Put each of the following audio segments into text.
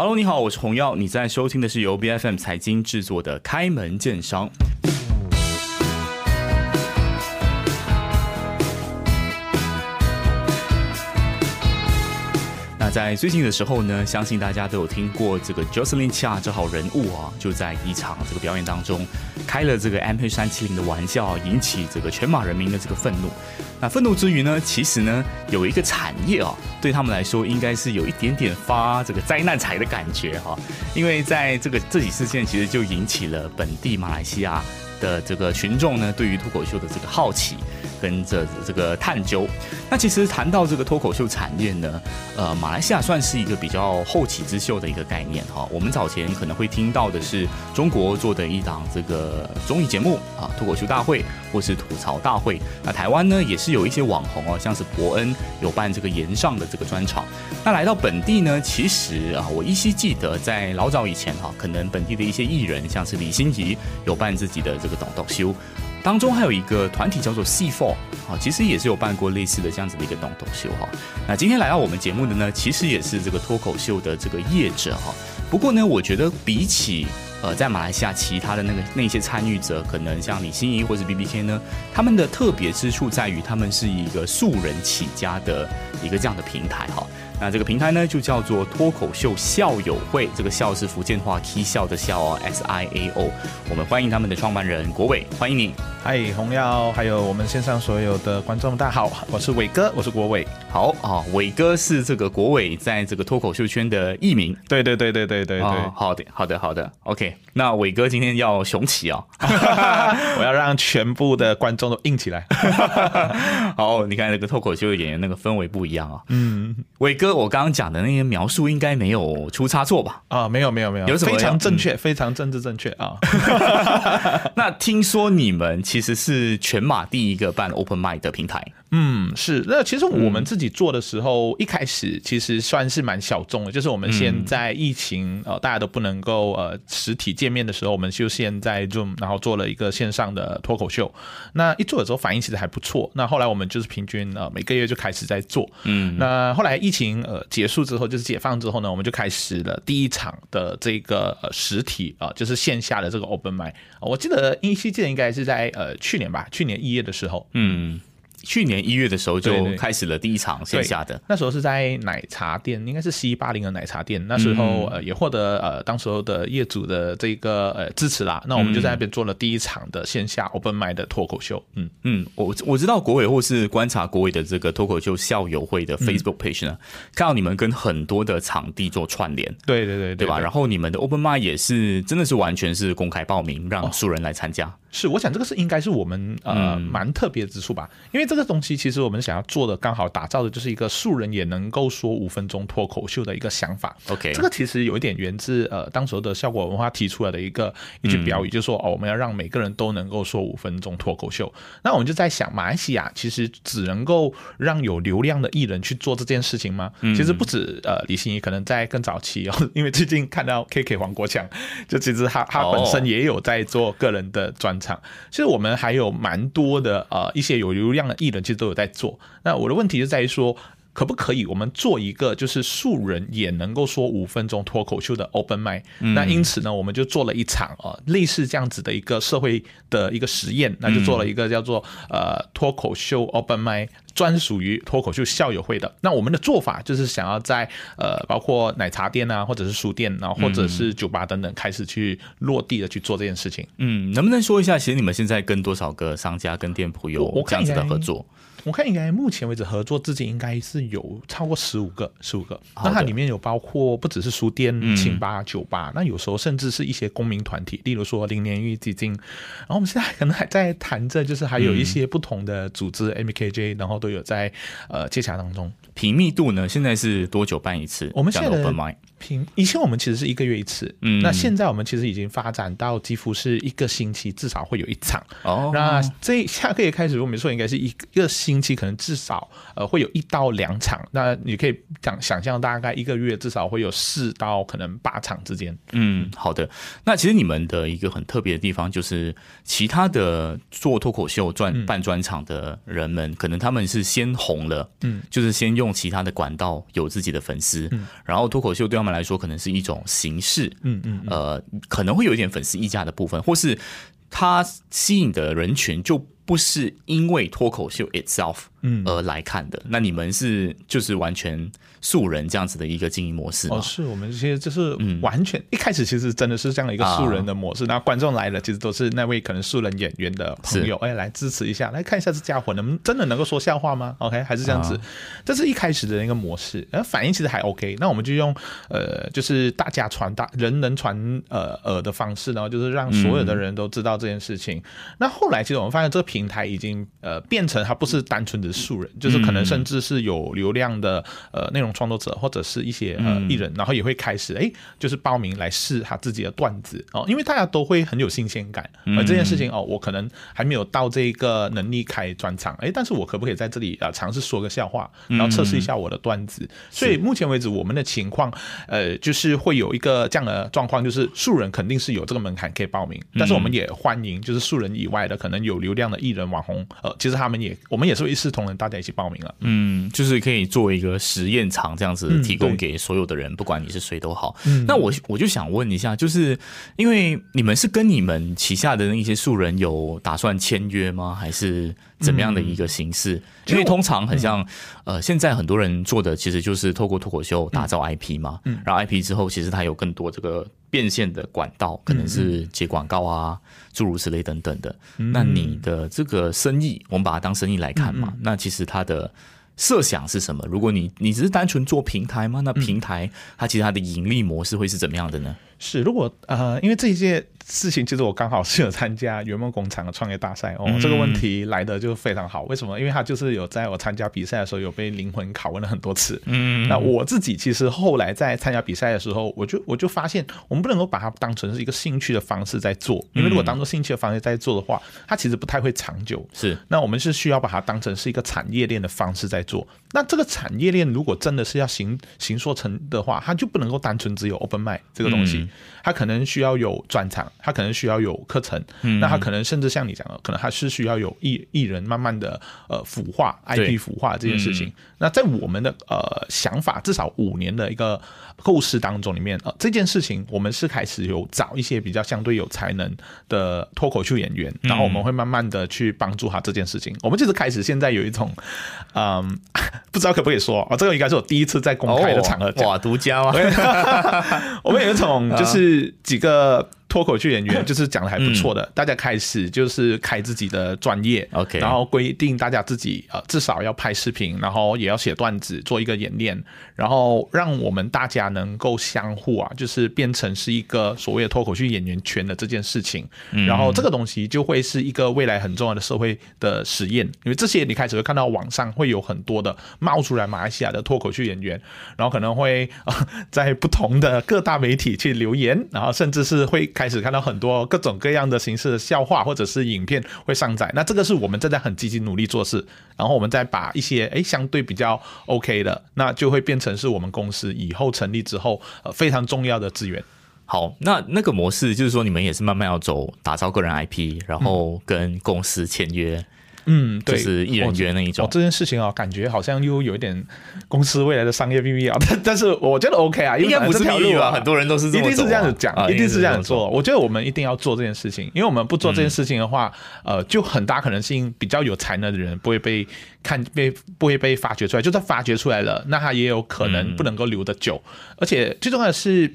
Hello，你好，我是洪耀，你在收听的是由 B F M 财经制作的《开门见商》。在最近的时候呢，相信大家都有听过这个 Jocelyn Chia 这号人物啊，就在一场这个表演当中开了这个 M P 三七零的玩笑，引起这个全马人民的这个愤怒。那愤怒之余呢，其实呢，有一个产业啊，对他们来说应该是有一点点发这个灾难财的感觉哈，因为在这个这起事件其实就引起了本地马来西亚的这个群众呢，对于脱口秀的这个好奇。跟着这个探究，那其实谈到这个脱口秀产业呢，呃，马来西亚算是一个比较后起之秀的一个概念哈。我们早前可能会听到的是中国做的一档这个综艺节目啊，脱口秀大会或是吐槽大会。那台湾呢，也是有一些网红哦，像是伯恩有办这个岩上的这个专场。那来到本地呢，其实啊，我依稀记得在老早以前哈，可能本地的一些艺人，像是李心怡有办自己的这个懂懂秀。当中还有一个团体叫做 C Four 啊，其实也是有办过类似的这样子的一个懂懂秀哈。那今天来到我们节目的呢，其实也是这个脱口秀的这个业者哈。不过呢，我觉得比起呃在马来西亚其他的那个那些参与者，可能像李心怡或者 B B K 呢，他们的特别之处在于他们是一个素人起家的一个这样的平台哈。那这个平台呢，就叫做脱口秀校友会。这个校是福建话 k 笑的笑哦，S I A O。我们欢迎他们的创办人国伟，欢迎你。嗨，红耀，还有我们线上所有的观众，大家好，我是伟哥，我是国伟。好啊，伟哥是这个国伟在这个脱口秀圈的艺名。对对对对对对对。好的，好的，好的。OK，那伟哥今天要雄起啊！我要让全部的观众都硬起来。好，你看那个脱口秀演员那个氛围不一样啊。嗯，伟哥。我刚刚讲的那些描述应该没有出差错吧？啊，没有没有没有，有什么非常正确，非常政治正确啊。那听说你们其其实是全马第一个办 Open Mind 的平台。嗯，是。那其实我们自己做的时候，一开始其实算是蛮小众的，就是我们现在疫情呃大家都不能够呃实体见面的时候，我们就现在 Zoom，然后做了一个线上的脱口秀。那一做的时候反应其实还不错。那后来我们就是平均呃每个月就开始在做。嗯。那后来疫情呃结束之后，就是解放之后呢，我们就开始了第一场的这个实体啊，就是线下的这个 Open m i 我记得依稀记得应该是在呃去年吧，去年一月的时候。嗯。去年一月的时候就开始了第一场线下的，那时候是在奶茶店，应该是 C 八零的奶茶店。那时候呃也获得呃当时候的业主的这个呃支持啦。那我们就在那边做了第一场的线下 Open m i 的脱口秀。嗯嗯，我我知道国伟或是观察国伟的这个脱口秀校友会的 Facebook page 呢，看到你们跟很多的场地做串联。对对对对吧？然后你们的 Open m i 也是真的是完全是公开报名，让素人来参加。是，我想这个是应该是我们呃蛮特别之处吧，因为这个东西其实我们想要做的，刚好打造的就是一个素人也能够说五分钟脱口秀的一个想法。OK，这个其实有一点源自呃当时的效果文化提出来的一个一句标语，就是说哦我们要让每个人都能够说五分钟脱口秀。那我们就在想，马来西亚其实只能够让有流量的艺人去做这件事情吗？其实不止呃李欣怡，可能在更早期哦，因为最近看到 KK 黄国强，就其实他他本身也有在做个人的专。场，其实我们还有蛮多的呃一些有流量的艺人，其实都有在做。那我的问题就在于说，可不可以我们做一个就是素人也能够说五分钟脱口秀的 open m i 那因此呢，我们就做了一场啊类似这样子的一个社会的一个实验，那就做了一个叫做呃脱口秀 open m i 专属于脱口秀校友会的，那我们的做法就是想要在呃，包括奶茶店啊，或者是书店，然后或者是酒吧等等，开始去落地的去做这件事情。嗯，能不能说一下，其实你们现在跟多少个商家跟店铺有这样子的合作？我看应该目前为止合作至今应该是有超过十五个，十五个。那它里面有包括不只是书店、清吧、酒吧，那有时候甚至是一些公民团体，例如说零年玉基金。然后我们现在可能还在谈着，就是还有一些不同的组织，MKJ，然后都有在呃接洽当中。频密度呢？现在是多久办一次？我们现在频以前我们其实是一个月一次，嗯，那现在我们其实已经发展到几乎是一个星期至少会有一场。哦，那这下个月开始，如果没错，应该是一个星。期可能至少呃会有一到两场，那你可以想想象大概一个月至少会有四到可能八场之间。嗯，好的。那其实你们的一个很特别的地方，就是其他的做脱口秀专办专场的人们，可能他们是先红了，嗯，就是先用其他的管道有自己的粉丝，嗯然后脱口秀对他们来说可能是一种形式，嗯嗯，呃，可能会有一点粉丝溢价的部分，或是它吸引的人群就不是因为脱口秀 itself，嗯，而来看的。那你们是就是完全。素人这样子的一个经营模式哦，是我们其实就是完全一开始其实真的是这样的一个素人的模式，那观众来了其实都是那位可能素人演员的朋友，哎，来支持一下，来看一下这家伙能真的能够说笑话吗？OK，还是这样子，这是一开始的那个模式，然后反应其实还 OK，那我们就用呃，就是大家传达人人传呃呃的方式，然后就是让所有的人都知道这件事情。那后来其实我们发现这个平台已经呃变成它不是单纯的素人，就是可能甚至是有流量的呃内容。创作者或者是一些呃艺人，然后也会开始哎，就是报名来试他自己的段子哦，因为大家都会很有新鲜感。而这件事情哦，我可能还没有到这个能力开专场，哎，但是我可不可以在这里啊尝试说个笑话，然后测试一下我的段子？所以目前为止，我们的情况呃，就是会有一个这样的状况，就是素人肯定是有这个门槛可以报名，但是我们也欢迎就是素人以外的可能有流量的艺人网红，呃，其实他们也我们也是一视同仁，大家一起报名了。嗯，就是可以做一个实验场。这样子提供给所有的人，不管你是谁都好。那我我就想问一下，就是因为你们是跟你们旗下的那些素人有打算签约吗？还是怎么样的一个形式？因为通常很像呃，现在很多人做的其实就是透过脱口秀打造 IP 嘛。然后 IP 之后，其实它有更多这个变现的管道，可能是接广告啊，诸如此类等等的。那你的这个生意，我们把它当生意来看嘛？那其实它的。设想是什么？如果你你只是单纯做平台吗？那平台它其实它的盈利模式会是怎么样的呢？是，如果呃，因为这一届。事情其实我刚好是有参加圆梦工厂的创业大赛哦，这个问题来的就非常好。为什么？因为他就是有在我参加比赛的时候有被灵魂拷问了很多次。嗯，那我自己其实后来在参加比赛的时候，我就我就发现，我们不能够把它当成是一个兴趣的方式在做，因为如果当做兴趣的方式在做的话，它其实不太会长久。是，那我们是需要把它当成是一个产业链的方式在做。那这个产业链如果真的是要行行说成的话，它就不能够单纯只有 open 麦这个东西，它可能需要有专场，它可能需要有。课程，那它可能甚至像你讲的，可能还是需要有艺艺人慢慢的呃腐化 IP 腐化这件事情。那在我们的呃想法，至少五年的一个构思当中里面，呃这件事情我们是开始有找一些比较相对有才能的脱口秀演员，然后我们会慢慢的去帮助他这件事情。我们就是开始现在有一种，嗯，不知道可不可以说啊，这个应该是我第一次在公开的场合哇，独家吗？我们有一种就是 几个。脱口秀演员就是讲的还不错的，大家开始就是开自己的专业，OK，然后规定大家自己呃至少要拍视频，然后也要写段子，做一个演练，然后让我们大家能够相互啊，就是变成是一个所谓的脱口秀演员圈的这件事情，然后这个东西就会是一个未来很重要的社会的实验，因为这些你开始会看到网上会有很多的冒出来马来西亚的脱口秀演员，然后可能会在不同的各大媒体去留言，然后甚至是会。开始看到很多各种各样的形式的笑话或者是影片会上载，那这个是我们正在很积极努力做事，然后我们再把一些诶相对比较 OK 的，那就会变成是我们公司以后成立之后呃非常重要的资源。好，那那个模式就是说你们也是慢慢要走打造个人 IP，然后跟公司签约。嗯，对，是艺人约那一种。这件事情啊，感觉好像又有一点公司未来的商业秘密啊。但但是我觉得 OK 啊，应该不是条路啊？很多人都是一定是这样子讲，啊一定是这样做。我觉得我们一定要做这件事情，因为我们不做这件事情的话，呃，就很大可能性比较有才能的人不会被看被不会被发掘出来。就算发掘出来了，那他也有可能不能够留得久。而且最重要的是。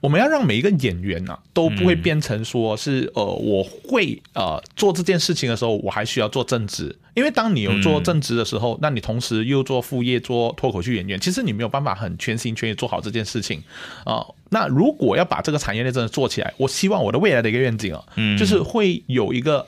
我们要让每一个演员呢都不会变成说是呃我会呃做这件事情的时候我还需要做正职，因为当你有做正职的时候，那你同时又做副业做脱口秀演员，其实你没有办法很全心全意做好这件事情。啊。那如果要把这个产业链真的做起来，我希望我的未来的一个愿景啊，就是会有一个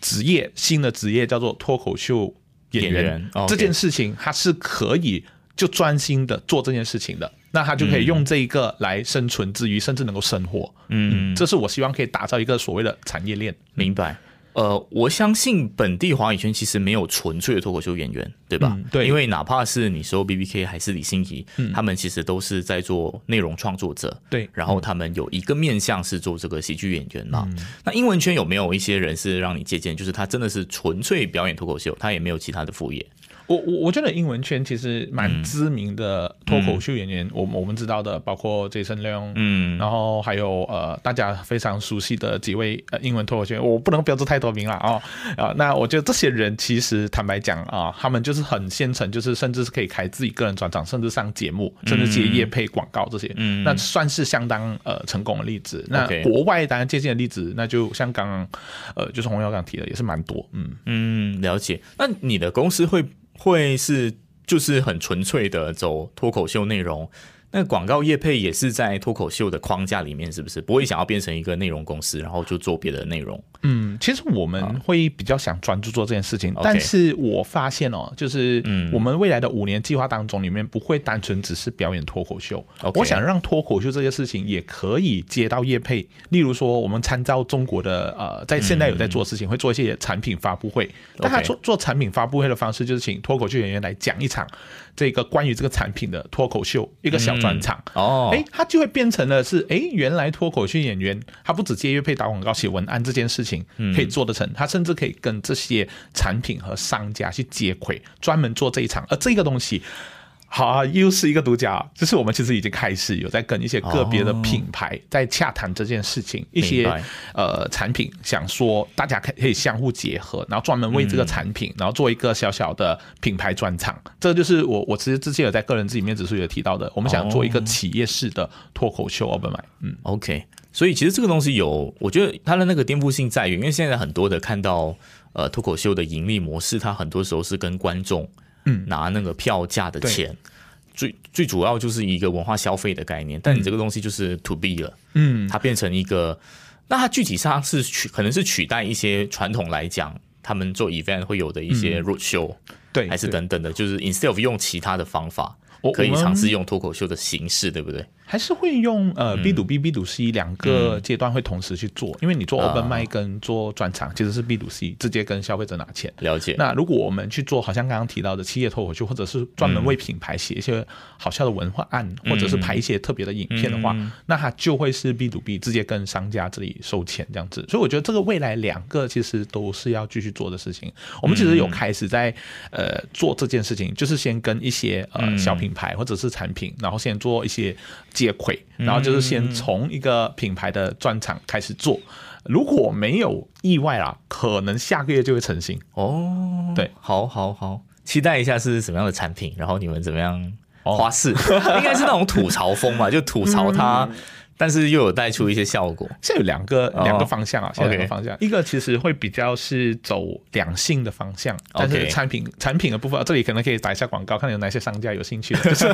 职业新的职业叫做脱口秀演员。这件事情，它是可以就专心的做这件事情的。那他就可以用这一个来生存之余，甚至能够生活。嗯，这是我希望可以打造一个所谓的产业链。明白。呃，我相信本地华语圈其实没有纯粹的脱口秀演员，对吧？嗯对因为哪怕是你说 B B K 还是李欣怡，他们其实都是在做内容创作者。对然后他们有一个面向是做这个喜剧演员嘛。那英文圈有没有一些人是让你借鉴？就是他真的是纯粹表演脱口秀，他也没有其他的副业。我我我觉得英文圈其实蛮知名的脱口秀演员，我们我们知道的包括 Jason Leong，嗯，然后还有呃大家非常熟悉的几位呃英文脱口秀，我不能标注太多名了哦啊、那我觉得这些人其实坦白讲啊、他们就是很现成，就是甚至是可以开自己个人专场，甚至上节目，甚至接业配广告这些，嗯那算是相当呃成功的例子。那国外当然借鉴的例子，那就像刚刚呃就是洪耀刚提的，也是蛮多，嗯。嗯，了解。那你的公司会会是就是很纯粹的走脱口秀内容？那广告业配也是在脱口秀的框架里面，是不是？不会想要变成一个内容公司，然后就做别的内容？嗯，其实我们会比较想专注做这件事情但是我发现哦，就是嗯。我们未来的五年计划当中，里面不会单纯只是表演脱口秀。我想让脱口秀这件事情也可以接到业配，例如说我们参照中国的呃，在现在有在做事情，会做一些产品发布会，但他做做产品发布会的方式就是请脱口秀演员来讲一场这个关于这个产品的脱口秀一个小专场。哦，哎，它就会变成了是哎，原来脱口秀演员他不止接乐配、打广告、写文案这件事情可以做得成，他甚至可以跟这些产品和商家去接轨，专门做这一场。而这个东西。好啊，又是一个独家，就是我们其实已经开始有在跟一些个别的品牌在洽谈这件事情，一些呃产品想说大家可以可以相互结合，然后专门为这个产品，然后做一个小小的品牌专场。这就是我我其实之前有在个人自己面指数有提到的，我们想做一个企业式的脱口秀 open mic。嗯，OK，所以其实这个东西有，我觉得它的那个颠覆性在于，因为现在很多的看到呃脱口秀的盈利模式，它很多时候是跟观众嗯。拿那个票价的钱，最最主要就是一个文化消费的概念。但你这个东西就是 to B 了，嗯，它变成一个，那它具体上是取可能是取代一些传统来讲。他们做 event 会有的一些 road show，、对，还是等等的，就是 instead of 用其他的方法，可以尝试用脱口秀的形式，对不对？还是会用呃 B to B、B to C 两嗯个阶段会同时去做，因为你做啊 open mic 跟做专场其实是 B to C，直接跟消费者拿钱。了解。那如果我们去做，好像刚刚提到的企业脱口秀，或者是专门为品牌写一些好笑的文化案，或者是拍一些特别的影片的话，嗯那它就会是 B to B，直接跟商家这里收钱这样子。所以我觉得这个未来两个其实都是要继续做的事情。我们其实有开始在呃做这件事情，就是先跟一些呃小品牌或者是产品，然后先做一些接轨，然后就是先从一个品牌的专场开始做。如果没有意外啦，可能下个月就会成型。哦，对，好好好，期待一下是什么样的产品，然后你们怎么样哦花式，应该是那种吐槽风嘛，就吐槽它，但是又有带出一些效果。现在有两个哦。两个方向啊，现在两个方向，一个其实会比较是走两性的方向，但是产品产品的部分，这里可能可以打一下广告，看有哪些商家有兴趣的，就 是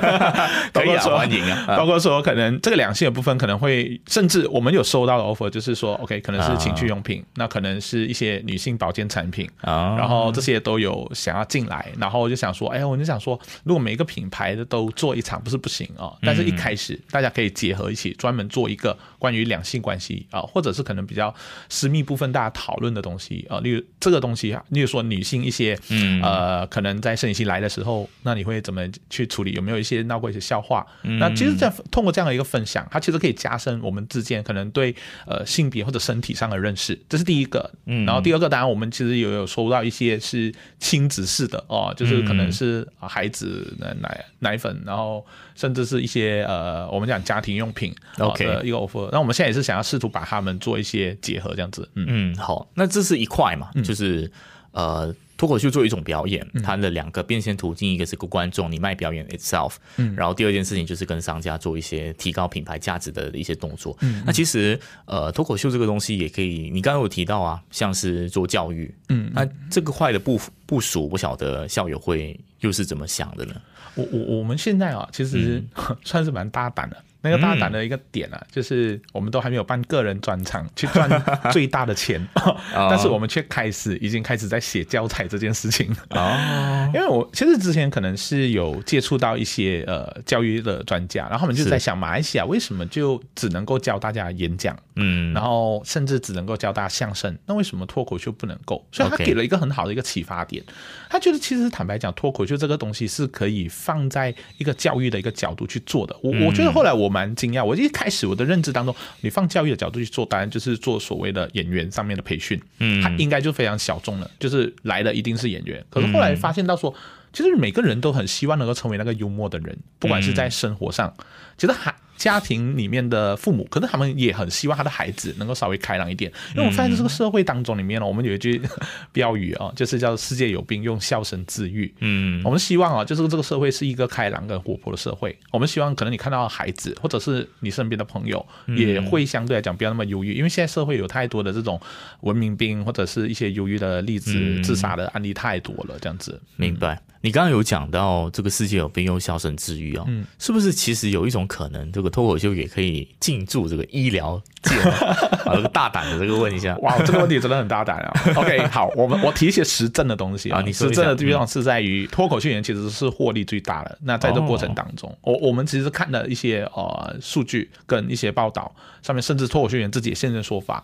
包可以啊，括说欢迎啊，啊。包括说，可能这个两性的部分可能会，甚至我们有收到的 offer，就是说，OK，可能是情趣用品，那可能是一些女性保健产品，啊。然后这些都有想要进来，然后我就想说，哎，我就想说，如果每一个品牌的都做一场，不是不行啊、但是一开始大家可以结合一起，专门做一个关于两性关系啊、或者是可能比较私密部分大家讨论的东西啊、例如这个东西啊，例如说女性一些，嗯呃，可能在生理期来的时候，那你会怎么去处理？有没有一些闹过一些笑话？那其实，这样通过这样的一个分享，它其实可以加深我们之间可能对呃性别或者身体上的认识，这是第一个。嗯然后第二个，当然我们其实也有收到一些是亲子式的哦，就是可能是啊孩子的奶奶粉，然后甚至是一些呃我们讲家庭用品哦 OK 的一个 offer。那我们现在也是想要试图把它们做一些结合，这样子。嗯嗯，好，那这是一块嘛，就是呃，脱口秀做一种表演，它的两个变现途径，一个是个观众，你卖表演 itself，嗯，然后第二件事情就是跟商家做一些提高品牌价值的一些动作。嗯，那其实呃，脱口秀这个东西也可以，你刚刚有提到啊，像是做教育，嗯，那这个块的部部署，不晓得校友会又是怎么想的呢？我我我们现在啊，其实嗯 算是蛮大胆的。那个大胆的一个点啊，就是我们都还没有办个人专场 去赚最大的钱，哦。但是我们却开始已经开始在写教材这件事情。哦，因为我其实之前可能是有接触到一些呃教育的专家，然后他们就在想，马来西亚为什么就只能够教大家演讲，嗯，然后甚至只能够教大家相声，那为什么脱口秀不能够？所以他给了一个很好的一个启发点。他觉得其实坦白讲，脱口秀这个东西是可以放在一个教育的一个角度去做的。我我觉得后来我蛮惊讶，我一开始我的认知当中，你放教育的角度去做，当然就是做所谓的演员上面的培训，嗯，他应该就非常小众了，就是来的一定是演员。可是后来发现到说。其实每个人都很希望能够成为那个幽默的人，不管是在生活上，其实还家庭里面的父母，可能他们也很希望他的孩子能够稍微开朗一点。因为我发现这个社会当中里面呢，我们有一句 标语啊，就是叫“世界有病，用笑声治愈”。嗯，我们希望啊，就是这个社会是一个开朗跟活泼的社会。我们希望可能你看到孩子，或者是你身边的朋友，也会相对来讲不要那么忧郁，因为现在社会有太多的这种文明病或者是一些忧郁的例子、自杀的案例太多了，这样子。明白。你刚刚有讲到这个世界有病，用笑声治愈哦，嗯，是不是其实有一种可能，这个脱口秀也可以进驻这个医疗界呢？啊，这个大胆的这个问一下，哇，这个问题真的很大胆啊。OK，好，我们我提一些实证的东西啊你实下证的地方是在于脱口秀演员其实是获利最大的。那在这个过程当中，我我们其实看了一些呃数据跟一些报道，上面甚至脱口秀演员自己也现身说法。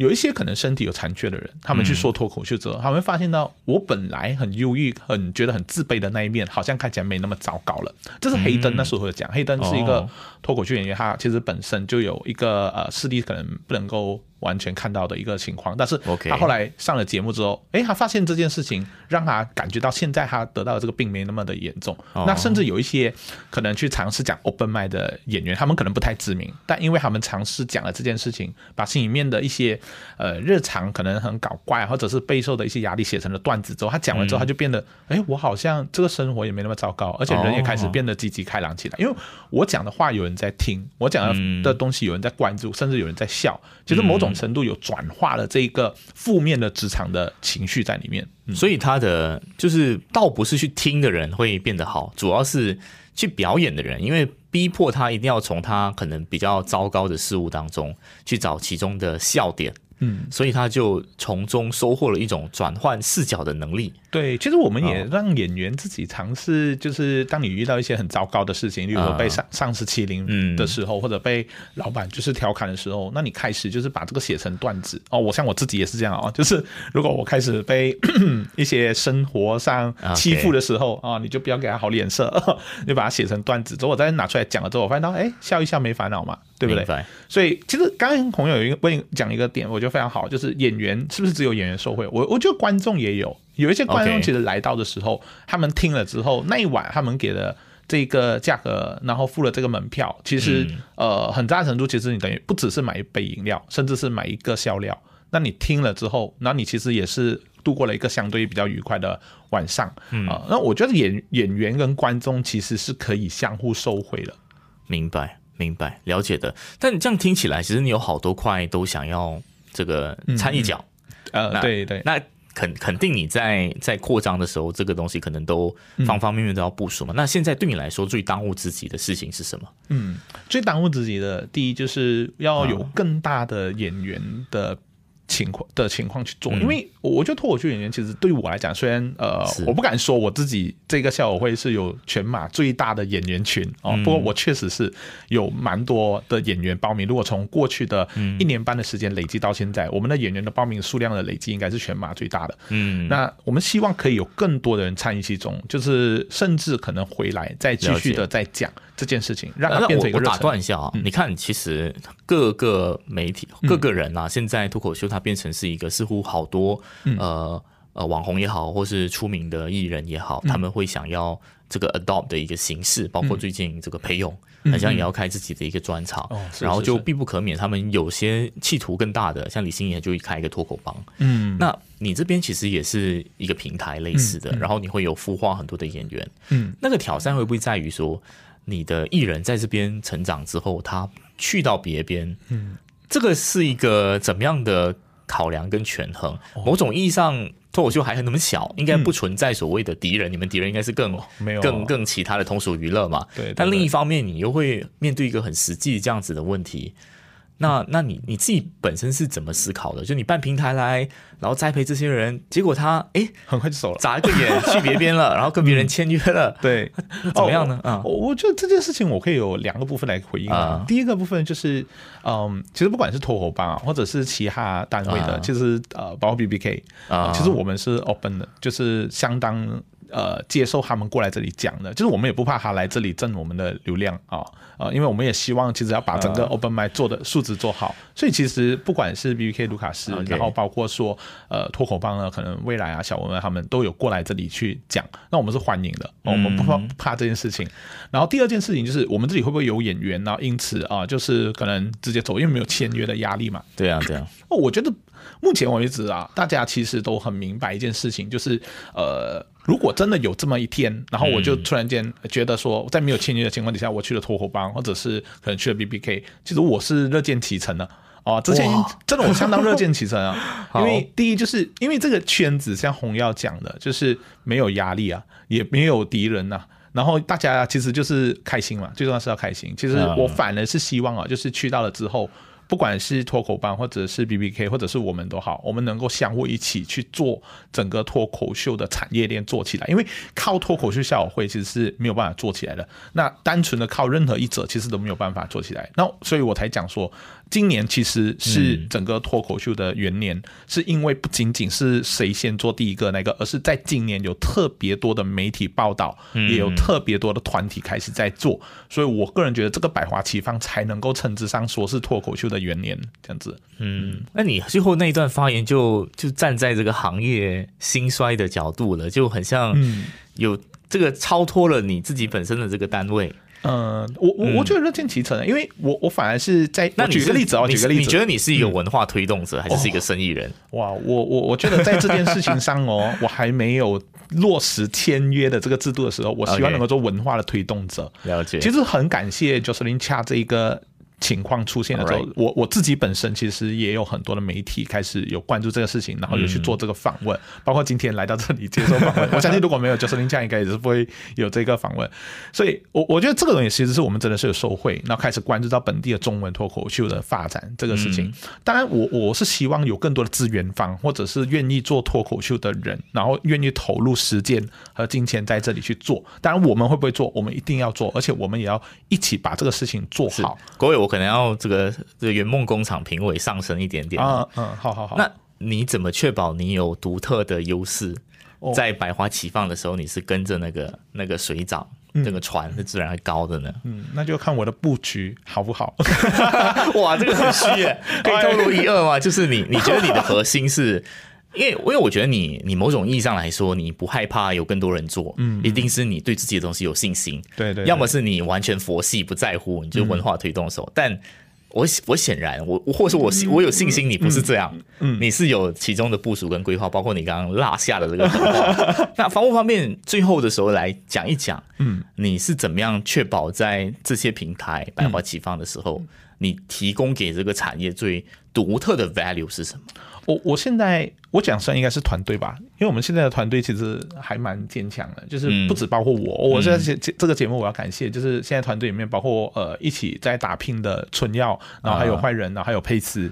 有一些可能身体有残缺的人，他们去说脱口秀之后，他们会发现到我本来很忧郁、很觉得很自卑的那一面，好像看起来没那么糟糕了。这是黑灯那时候有讲，黑灯是一个哦。脱口秀演员，他其实本身就有一个呃视力可能不能够完全看到的一个情况，但是他后来上了节目之后，哎，他发现这件事情让他感觉到现在他得到的这个病没那么的严重。哦。那甚至有一些可能去尝试讲 open m i 的演员，他们可能不太知名，但因为他们尝试讲了这件事情，把心里面的一些呃日常可能很搞怪或者是备受的一些压力写成了段子之后，他讲完之后，他就变得，诶，我好像这个生活也没那么糟糕，而且人也开始哦变得积极开朗起来。因为我讲的话有人在听，我讲的的东西有人在关注，甚至有人在笑，其实某种程度有转化了这一个负面的职场的情绪在里面。所以他的就是倒不是去听的人会变得好，主要是去表演的人，因为逼迫他一定要从他可能比较糟糕的事物当中去找其中的笑点。嗯，所以他就从中收获了一种转换视角的能力。对，其实我们哦也让演员自己尝试，就是当你遇到一些很糟糕的事情，例如说被上上司欺凌嗯。的时候，或者被老板就是调侃的时候，那你开始就是把这个写成段子。哦。我像我自己也是这样哦，就是如果我开始被 一些生活上欺负的时候啊，你就不要给他好脸色，你把它写成段子。之后，我再拿出来讲了之后，我发现到哎，笑一笑没烦恼嘛，对不对？所以其实刚刚朋友有一个问你讲一个点，我觉得非常好，就是演员是不是只有演员受惠？我我觉得观众也有，有一些观众其实来到的时候他们听了之后，那一晚他们给的这个价格，然后付了这个门票，其实、呃很大程度其实你等于不只是买一杯饮料，甚至是买一个笑料。那你听了之后，那你其实也是度过了一个相对比较愉快的晚上啊、那我觉得演演员跟观众其实是可以相互受贿的。明白，明白，了解的。但你这样听起来，其实你有好多块都想要这个掺一脚。呃，那对对，那肯肯定你在在扩张的时候，这个东西可能都方方面面都要部署嘛。那现在对你来说最当务之急的事情是什么？嗯最当务之急的，第一就是要有更大的演员的情况的情况去做，因为我我觉得脱口秀演员其实对于我来讲，虽然呃我不敢说我自己这个校友会是有全马最大的演员群哦，不过我确实是有蛮多的演员报名。如果从过去的一年半的时间累积到现在，我们的演员的报名数量的累积应该是全马最大的。嗯，那我们希望可以有更多的人参与其中，就是甚至可能回来再继续的再讲这件事事情，让它那变成一个热。我我打断一下啊，你看，其实各个媒体、各个人啊，现在脱口秀它变成是一个似乎好多呃呃网红也好，或是出名的艺人也好，他们会想要这个 adopt 的一个形式，包括最近这个裴勇，好像也要开自己的一个专场。然后就必不可免，他们有些企图更大的，像李心妍就会开一个脱口帮，嗯，那你这边其实也是一个平台类似的，然后你会有孵化很多的演员，嗯，那个挑战会不会在于说，你的艺人在这边成长之后，他去到别边，嗯，这个是一个怎么样的考量跟权衡？哦某种意义上，脱口秀还很那么小，应该不存在所谓的敌人，你们敌人应该是更、嗯没有更更其他的通俗娱乐嘛，对对但另一方面，你又会面对一个很实际这样子的问题。那那你你自己本身是怎么思考的？就你办平台来，然后栽培这些人，结果他哎很快就走了，眨一个眼去别边了，然后跟别人签约了，对，怎么样呢？啊，我我觉得这件事情我可以有两个部分来回应啊。第一个部分就是，嗯，其实不管是脱口帮啊，或者是其他单位的，其实呃，包括 B B K 啊，其实我们是 open 的，就是相当。呃，接受他们过来这里讲的，就是我们也不怕他来这里挣我们的流量啊啊，因为我们也希望其实要把整个 Open m i 做的素质做好，所以其实不管是 B B K 卢卡斯，然后包括说呃脱口帮呢，可能未来啊小文文他们都有过来这里去讲，那我们是欢迎的，我们不怕不怕这件事情。然后第二件事情就是我们这里会不会有演员呢？因此啊，就是可能直接走，因为没有签约的压力嘛。对啊，对啊。哦，我觉得目前为止啊，大家其实都很明白一件事情，就是呃。如果真的有这么一天，然后我就突然间觉得说，在没有签约的情况底下，我去了脱口帮，或者是可能去了 B B K，其实我是乐见其成的哦。之前真的我相当乐见其成啊，因为第一就是因为这个圈子像红耀讲的，就是没有压力啊，也没有敌人呐，然后大家其实就是开心嘛，最重要是要开心。其实我反而是希望啊，就是去到了之后。不管是脱口班，或者是 B B K，或者是我们都好，我们能够相互一起去做整个脱口秀的产业链做起来。因为靠脱口秀校友会其实是没有办法做起来的。那单纯的靠任何一者，其实都没有办法做起来。那所以我才讲说。今年其实是整个脱口秀的元年，是因为不仅仅是谁先做第一个那个，而是在今年有特别多的媒体报道，也有特别多的团体开始在做，所以我个人觉得这个百花齐放才能够称之上说是脱口秀的元年这样子。嗯，那你最后那一段发言就就站在这个行业兴衰的角度了，就很像有这个超脱了你自己本身的这个单位。嗯，我我我觉得乐见其成，因为我我反而是在那举个例子哦，举个例子，你觉得你是一个文化推动者，还是是一个生意人？哇，我我我觉得在这件事情上哦，我还没有落实签约的这个制度的时候，我希望能够做文化的推动者。了解，其实很感谢 Jocelyn 恰这一个。情况出现的时候，我我自己本身其实也有很多的媒体开始有关注这个事情，然后有去做这个访问，包括今天来到这里接受访问。我相信如果没有 Justin 这样，应该也是不会有这个访问。所以，我我觉得这个东西其实是我们真的是有受惠，然后开始关注到本地的中文脱口秀的发展这个事情。当然，我我是希望有更多的资源方，或者是愿意做脱口秀的人，然后愿意投入时间和金钱在这里去做。当然，我们会不会做？我们一定要做，而且我们也要一起把这个事情做好。各位，我。可能要这个这个圆梦工厂评委上升一点点啊，嗯，好好好。那你怎么确保你有独特的优势？在百花齐放的时候，你是跟着那个那个水涨，那个船是自然会高的呢？嗯，那就看我的布局好不好。哇，这个很虚耶，可以透露一二吗？就是你，你觉得你的核心是？因为，因为我觉得你，你某种意义上来说，你不害怕有更多人做，嗯，一定是你对自己的东西有信心，对对。要么是你完全佛系不在乎，你就文化推动手。但我我显然，我或者说我我有信心，你不是这样，嗯，你是有其中的部署跟规划，包括你刚刚落下的这个。那防务方面，最后的时候来讲一讲，嗯，你是怎么样确保在这些平台百花齐放的时候，你提供给这个产业最独特的 value 是什么？我我现在我讲算应该是团队吧，因为我们现在的团队其实还蛮坚强的，就是不止包括我，我现在这这个节目我要感谢，就是现在团队里面包括呃一起在打拼的春药，然后还有坏人，然后还有佩斯，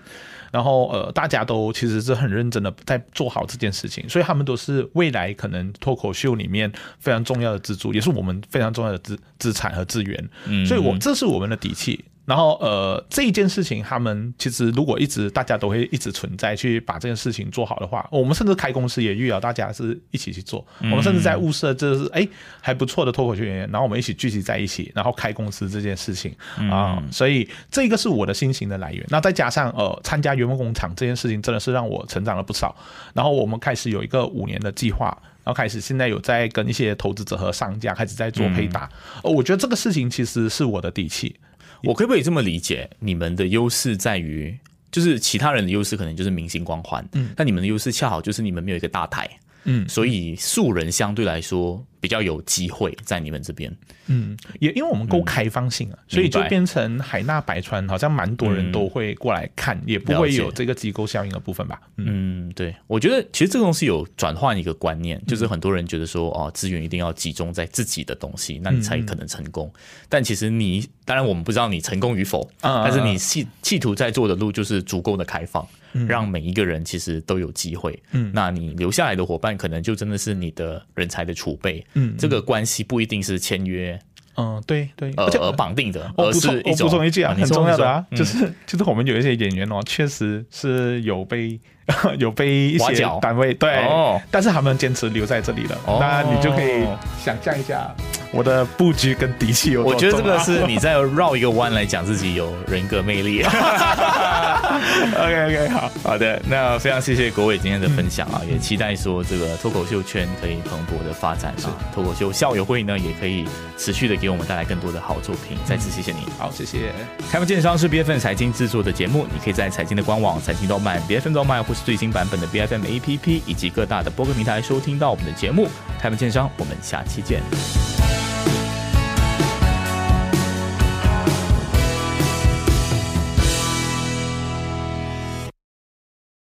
然后呃大家都其实是很认真的在做好这件事情，所以他们都是未来可能脱口秀里面非常重要的支柱，也是我们非常重要的资资产和资源，所以我这是我们的底气。然后，呃，这一件事情，他们其实如果一直大家都会一直存在，去把这件事情做好的话，我们甚至开公司也预料大家是一起去做。我们甚至在物色，就是哎还不错的脱口秀演员，然后我们一起聚集在一起，然后开公司这件事情啊。所以这个是我的心情的来源。那再加上呃，参加圆梦工厂这件事情，真的是让我成长了不少。然后我们开始有一个五年的计划，然后开始现在有在跟一些投资者和商家开始在做配搭。呃，我觉得这个事情其实是我的底气。我可不可以这么理解？你们的优势在于，就是其他人的优势可能就是明星光环，嗯，但你们的优势恰好就是你们没有一个大台，嗯，所以素人相对来说比较有机会在你们这边。嗯，也因为我们够开放性啊，所以就变成海纳百川，好像蛮多人都会过来看，也不会有这个机构效应的部分吧。嗯嗯，对，我觉得其实这个东西有转换一个观念，就是嗯很多人觉得说，哦，资源一定要集中在自己的东西，那你嗯才可能成功。但其实你，当然我们不知道你成功与否，啊但是你企企图在做的路就是足够的开放，嗯让每一个人其实都有机会。嗯，那你留下来的伙伴，可能就真的是你的人才的储备。嗯这个关系不一定是签约。嗯，对对，呃而且而绑定的，而我补充一种补充一句啊，很重要的啊，就是就是我们有一些演员哦，确实是有被有被一些单位对哦，但是他们坚持留在这里了，哦。那你就可以想象一下我的布局跟底气有多我觉得这个是你在绕一个弯来讲自己有人格魅力。OK OK 好，好的，那非常谢谢国伟今天的分享啊，嗯也期待说这个脱口秀圈可以蓬勃的发展啊，脱口秀校友会呢也可以持续的给我们带来更多的好作品。再次谢谢你。好谢谢。开门见商是 B F N 财经制作的节目，你可以在财经的官网、财经动漫、B F N 动漫或是最新版本的 B F M A P P 以及各大的播客平台收听到我们的节目。开门见商，我们下期见。